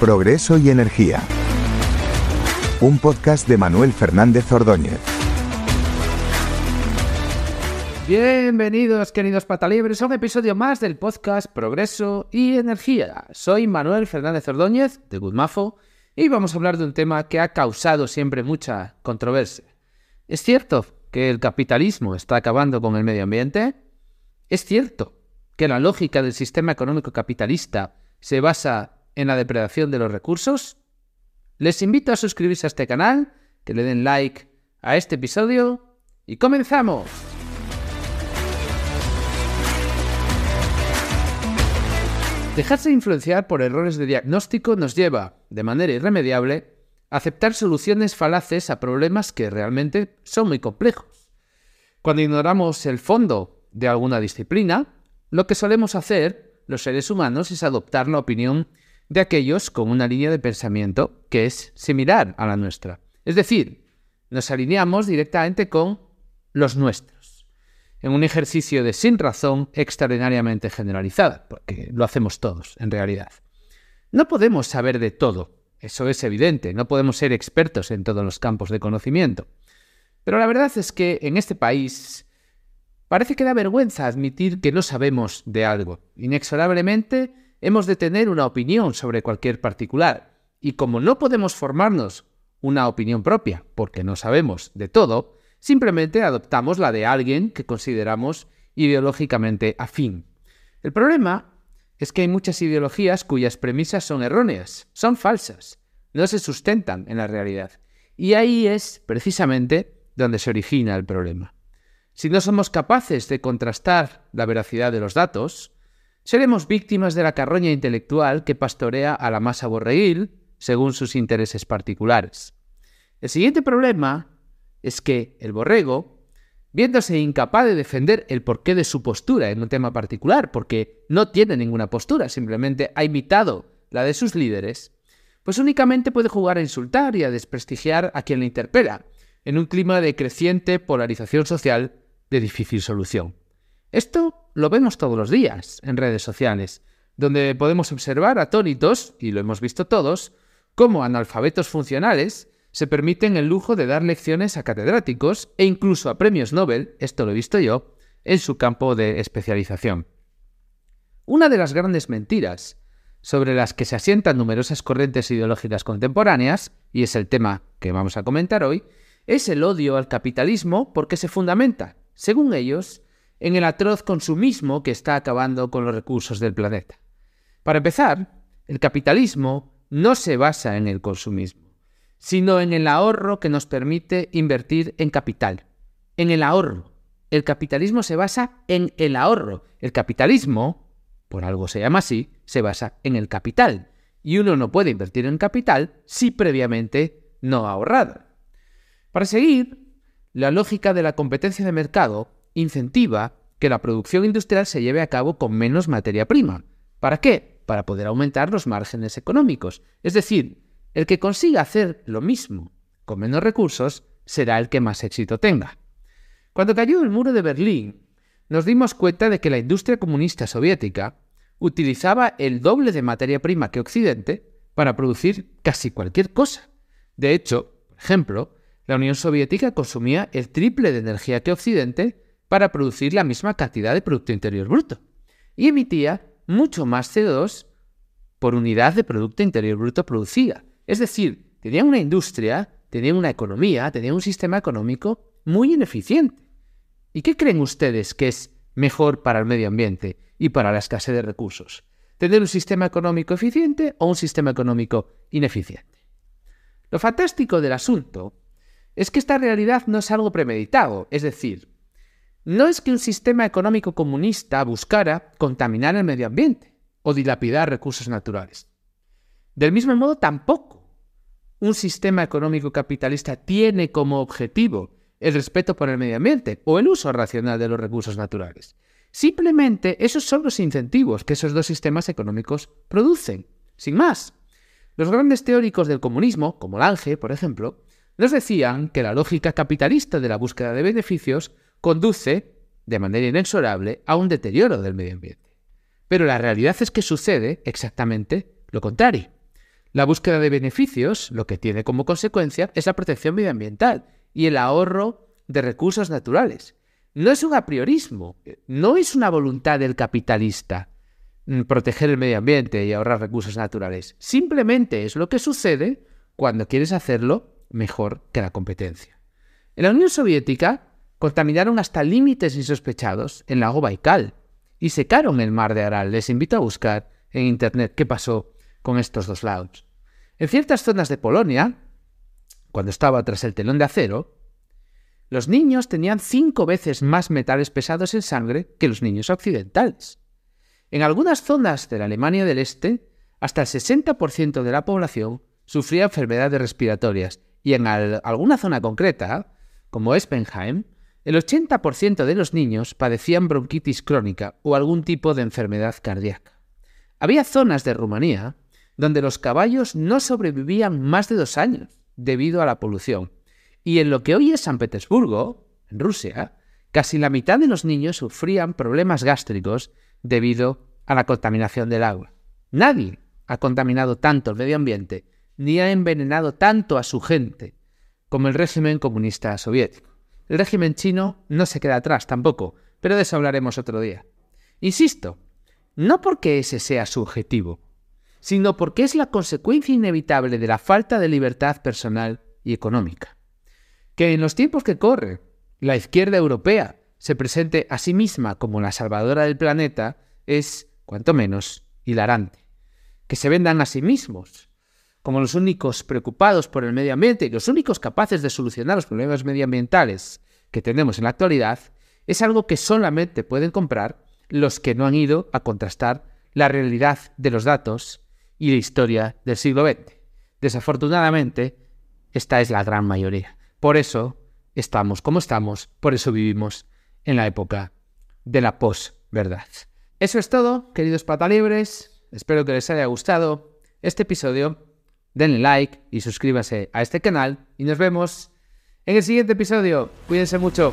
Progreso y Energía. Un podcast de Manuel Fernández Ordóñez. Bienvenidos, queridos patalibres, a un episodio más del podcast Progreso y Energía. Soy Manuel Fernández Ordóñez, de Guzmafo, y vamos a hablar de un tema que ha causado siempre mucha controversia. ¿Es cierto que el capitalismo está acabando con el medio ambiente? ¿Es cierto que la lógica del sistema económico capitalista se basa en la depredación de los recursos? Les invito a suscribirse a este canal, que le den like a este episodio y comenzamos. Dejarse influenciar por errores de diagnóstico nos lleva, de manera irremediable, a aceptar soluciones falaces a problemas que realmente son muy complejos. Cuando ignoramos el fondo de alguna disciplina, lo que solemos hacer, los seres humanos, es adoptar la opinión de aquellos con una línea de pensamiento que es similar a la nuestra. Es decir, nos alineamos directamente con los nuestros, en un ejercicio de sin razón extraordinariamente generalizada, porque lo hacemos todos, en realidad. No podemos saber de todo, eso es evidente, no podemos ser expertos en todos los campos de conocimiento. Pero la verdad es que en este país parece que da vergüenza admitir que no sabemos de algo. Inexorablemente hemos de tener una opinión sobre cualquier particular. Y como no podemos formarnos una opinión propia, porque no sabemos de todo, simplemente adoptamos la de alguien que consideramos ideológicamente afín. El problema es que hay muchas ideologías cuyas premisas son erróneas, son falsas, no se sustentan en la realidad. Y ahí es precisamente donde se origina el problema. Si no somos capaces de contrastar la veracidad de los datos, seremos víctimas de la carroña intelectual que pastorea a la masa borreguil según sus intereses particulares. El siguiente problema es que el borrego, viéndose incapaz de defender el porqué de su postura en un tema particular, porque no tiene ninguna postura, simplemente ha imitado la de sus líderes, pues únicamente puede jugar a insultar y a desprestigiar a quien le interpela, en un clima de creciente polarización social de difícil solución. Esto lo vemos todos los días en redes sociales, donde podemos observar atónitos, y lo hemos visto todos, cómo analfabetos funcionales se permiten el lujo de dar lecciones a catedráticos e incluso a premios Nobel, esto lo he visto yo, en su campo de especialización. Una de las grandes mentiras sobre las que se asientan numerosas corrientes ideológicas contemporáneas, y es el tema que vamos a comentar hoy, es el odio al capitalismo porque se fundamenta, según ellos, en el atroz consumismo que está acabando con los recursos del planeta. Para empezar, el capitalismo no se basa en el consumismo, sino en el ahorro que nos permite invertir en capital, en el ahorro. El capitalismo se basa en el ahorro. El capitalismo, por algo se llama así, se basa en el capital. Y uno no puede invertir en capital si previamente no ha ahorrado. Para seguir, la lógica de la competencia de mercado incentiva que la producción industrial se lleve a cabo con menos materia prima. ¿Para qué? Para poder aumentar los márgenes económicos. Es decir, el que consiga hacer lo mismo con menos recursos será el que más éxito tenga. Cuando cayó el muro de Berlín, nos dimos cuenta de que la industria comunista soviética utilizaba el doble de materia prima que Occidente para producir casi cualquier cosa. De hecho, por ejemplo, la Unión Soviética consumía el triple de energía que Occidente para producir la misma cantidad de Producto Interior Bruto y emitía mucho más CO2 por unidad de Producto Interior Bruto producida. Es decir, tenía una industria, tenía una economía, tenía un sistema económico muy ineficiente. ¿Y qué creen ustedes que es mejor para el medio ambiente y para la escasez de recursos? ¿Tener un sistema económico eficiente o un sistema económico ineficiente? Lo fantástico del asunto es que esta realidad no es algo premeditado, es decir, no es que un sistema económico comunista buscara contaminar el medio ambiente o dilapidar recursos naturales. Del mismo modo, tampoco un sistema económico capitalista tiene como objetivo el respeto por el medio ambiente o el uso racional de los recursos naturales. Simplemente esos son los incentivos que esos dos sistemas económicos producen, sin más. Los grandes teóricos del comunismo, como Lange, por ejemplo, nos decían que la lógica capitalista de la búsqueda de beneficios conduce, de manera inexorable, a un deterioro del medio ambiente. Pero la realidad es que sucede exactamente lo contrario. La búsqueda de beneficios, lo que tiene como consecuencia, es la protección medioambiental y el ahorro de recursos naturales. No es un apriorismo, no es una voluntad del capitalista mm, proteger el medio ambiente y ahorrar recursos naturales. Simplemente es lo que sucede cuando quieres hacerlo mejor que la competencia. En la Unión Soviética contaminaron hasta límites insospechados el lago Baikal y secaron el mar de Aral. Les invito a buscar en internet qué pasó con estos dos lagos. En ciertas zonas de Polonia, cuando estaba tras el telón de acero, los niños tenían cinco veces más metales pesados en sangre que los niños occidentales. En algunas zonas de la Alemania del Este, hasta el 60% de la población sufría enfermedades respiratorias y en alguna zona concreta, como Espenheim, el 80% de los niños padecían bronquitis crónica o algún tipo de enfermedad cardíaca. Había zonas de Rumanía donde los caballos no sobrevivían más de dos años debido a la polución. Y en lo que hoy es San Petersburgo, en Rusia, casi la mitad de los niños sufrían problemas gástricos debido a la contaminación del agua. Nadie ha contaminado tanto el medio ambiente ni ha envenenado tanto a su gente como el régimen comunista soviético. El régimen chino no se queda atrás tampoco, pero de eso hablaremos otro día. Insisto, no porque ese sea su objetivo, sino porque es la consecuencia inevitable de la falta de libertad personal y económica. Que en los tiempos que corre, la izquierda europea se presente a sí misma como la salvadora del planeta es, cuanto menos, hilarante. Que se vendan a sí mismos como los únicos preocupados por el medio ambiente y los únicos capaces de solucionar los problemas medioambientales que tenemos en la actualidad, es algo que solamente pueden comprar los que no han ido a contrastar la realidad de los datos y la historia del siglo XX. Desafortunadamente, esta es la gran mayoría. Por eso estamos como estamos, por eso vivimos en la época de la posverdad. Eso es todo, queridos patalibres. Espero que les haya gustado este episodio denle like y suscríbase a este canal y nos vemos en el siguiente episodio. Cuídense mucho.